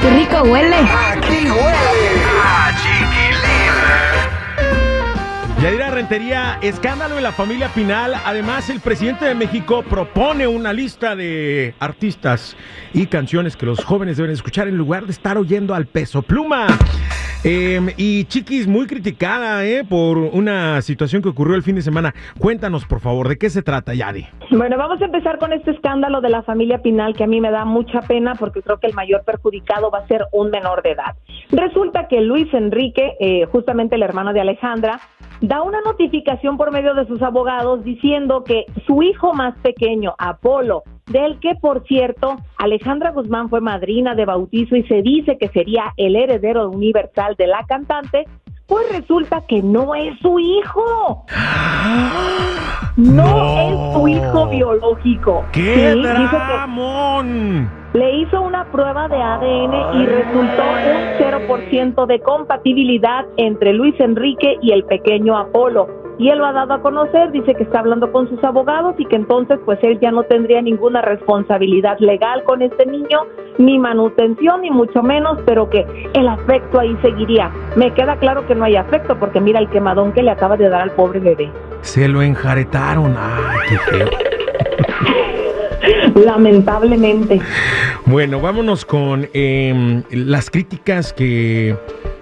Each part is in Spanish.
Qué rico huele! Aquí huele a chiquilín. Yadira Rentería, escándalo en la familia Pinal. Además, el presidente de México propone una lista de artistas y canciones que los jóvenes deben escuchar en lugar de estar oyendo al peso pluma. Eh, y Chiquis, muy criticada eh, por una situación que ocurrió el fin de semana. Cuéntanos, por favor, ¿de qué se trata, Yadi? Bueno, vamos a empezar con este escándalo de la familia Pinal que a mí me da mucha pena porque creo que el mayor perjudicado va a ser un menor de edad. Resulta que Luis Enrique, eh, justamente el hermano de Alejandra, da una notificación por medio de sus abogados diciendo que su hijo más pequeño, Apolo, del que por cierto Alejandra Guzmán fue madrina de bautizo y se dice que sería el heredero universal de la cantante, pues resulta que no es su hijo. No, es su hijo biológico. ¡Qué Sí, dice que- dramón! le hizo una prueba de ADN y resultó un 0% de compatibilidad entre Luis Enrique y el pequeño Apolo. Y él lo ha dado a conocer, dice que está hablando con sus abogados y que entonces pues él ya no tendría ninguna responsabilidad legal con este niño, ni manutención, ni mucho menos, pero que el afecto ahí seguiría. Me queda claro que no hay afecto porque mira el quemadón que le acaba de dar al pobre bebé. Se lo enjaretaron. ¡Ay, qué feo! Lamentablemente. Bueno, vámonos con eh, las críticas que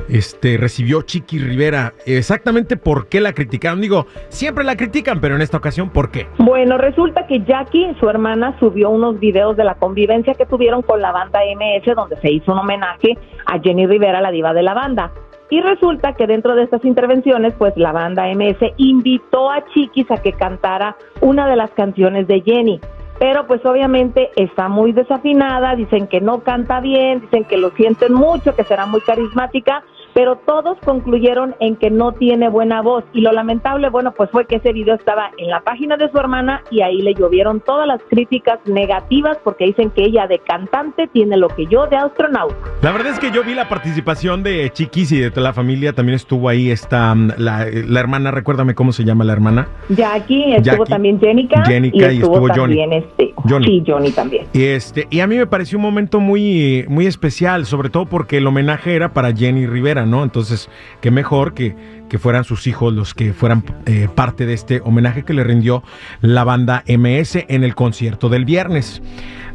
este, recibió Chiqui Rivera. Exactamente por qué la criticaron. Digo, siempre la critican, pero en esta ocasión, ¿por qué? Bueno, resulta que Jackie, su hermana, subió unos videos de la convivencia que tuvieron con la banda MS, donde se hizo un homenaje a Jenny Rivera, la diva de la banda. Y resulta que dentro de estas intervenciones, pues la banda MS invitó a Chiquis a que cantara una de las canciones de Jenny. Pero pues obviamente está muy desafinada, dicen que no canta bien, dicen que lo sienten mucho, que será muy carismática, pero todos concluyeron en que no tiene buena voz. Y lo lamentable, bueno, pues fue que ese video estaba en la página de su hermana y ahí le llovieron todas las críticas negativas porque dicen que ella de cantante tiene lo que yo de astronauta. La verdad es que yo vi la participación de Chiquis y de toda la familia. También estuvo ahí esta, mm, la, la hermana, recuérdame cómo se llama la hermana. Jackie, estuvo Jackie, también Jenica, Jenica y y estuvo, estuvo Johnny. también este, Johnny. sí, Johnny también. Y, este, y a mí me pareció un momento muy, muy especial, sobre todo porque el homenaje era para Jenny Rivera, ¿no? Entonces, qué mejor que, que fueran sus hijos los que fueran eh, parte de este homenaje que le rindió la banda MS en el concierto del viernes.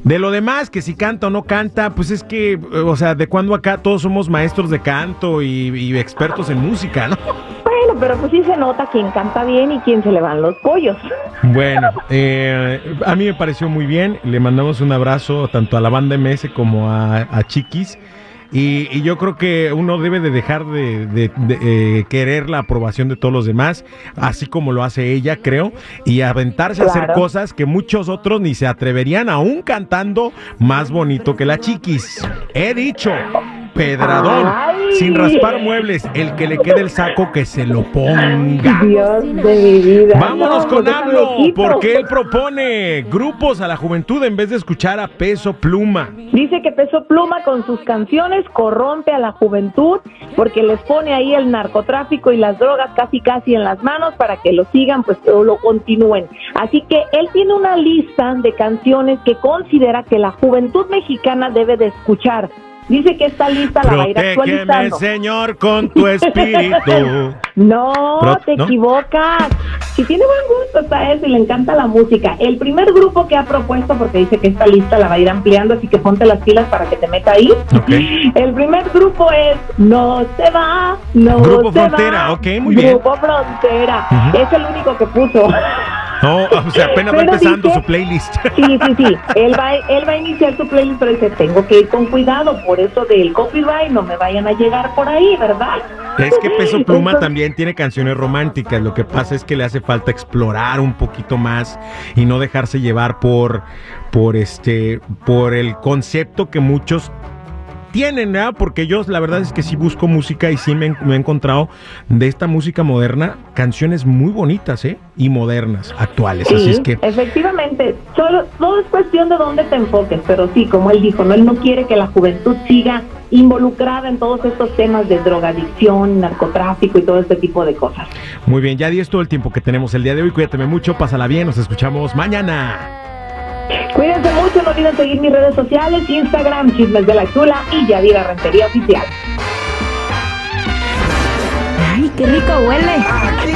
De lo demás, que si canta o no canta, pues es que, eh, o sea, de cuando acá todos somos maestros de canto y, y expertos en música, ¿no? Bueno, pero pues sí se nota quién canta bien y quién se le van los pollos. Bueno, eh, a mí me pareció muy bien. Le mandamos un abrazo tanto a la banda MS como a, a Chiquis. Y, y yo creo que uno debe de dejar de, de- de, eh, querer la aprobación de todos los demás, así como lo hace ella, creo, y aventarse a hacer cosas que muchos otros ni se atreverían, aún cantando más bonito que la Chiquis. He dicho, Pedradón. Sin raspar muebles, el que le quede el saco que se lo ponga. Dios de mi vida. Vámonos No, con pues AMLO, porque él propone grupos a la juventud en vez de escuchar a peso pluma. Dice que Peso Pluma con sus canciones corrompe a la juventud porque les pone ahí el narcotráfico y las drogas casi casi en las manos para que lo sigan pues o lo continúen. Así que él tiene una lista de canciones que considera que la juventud mexicana debe de escuchar. Dice que está lista, la va a ir actualizando. Señor, con tu espíritu. No, Pro- te ¿no? equivocas. Si tiene buen gusto está eso y le encanta la música. El primer grupo que ha propuesto, porque dice que esta lista la va a ir ampliando, así que ponte las pilas para que te meta ahí. Ok. El primer grupo es No se va, no Grupo se Frontera, va. ok, muy bien. Grupo Frontera. Es el único que puso. No, o sea, apenas va empezando dice- su playlist. Sí, sí, sí. Él va, él va a iniciar su playlist, pero dice, tengo que ir con cuidado, por eso del copyright no me vayan a llegar por ahí, ¿verdad? Es que Peso Pluma Entonces, también tiene canciones románticas. Lo que pasa es que le hace falta explorar un poquito más y no dejarse llevar por, por este, por el concepto que muchos tienen, ¿verdad? Porque yo la verdad es que sí busco música y sí me, he- me he encontrado de esta música moderna canciones muy bonitas, ¿eh? Y modernas, actuales. Así Sí, es que efectivamente, solo, todo es cuestión de dónde te enfoques, pero sí, como él dijo, no, él no quiere que la juventud siga involucrada en todos estos temas de drogadicción, narcotráfico y todo este tipo de cosas. muy bien, ya di es todo el tiempo que tenemos el día de hoy. Cuídate mucho, pásala bien, nos escuchamos mañana. Cuídense mucho, no olviden seguir mis redes sociales, Instagram, Chismes de la Chula y Yadira Rentería Oficial. Ay, qué rico huele. Aquí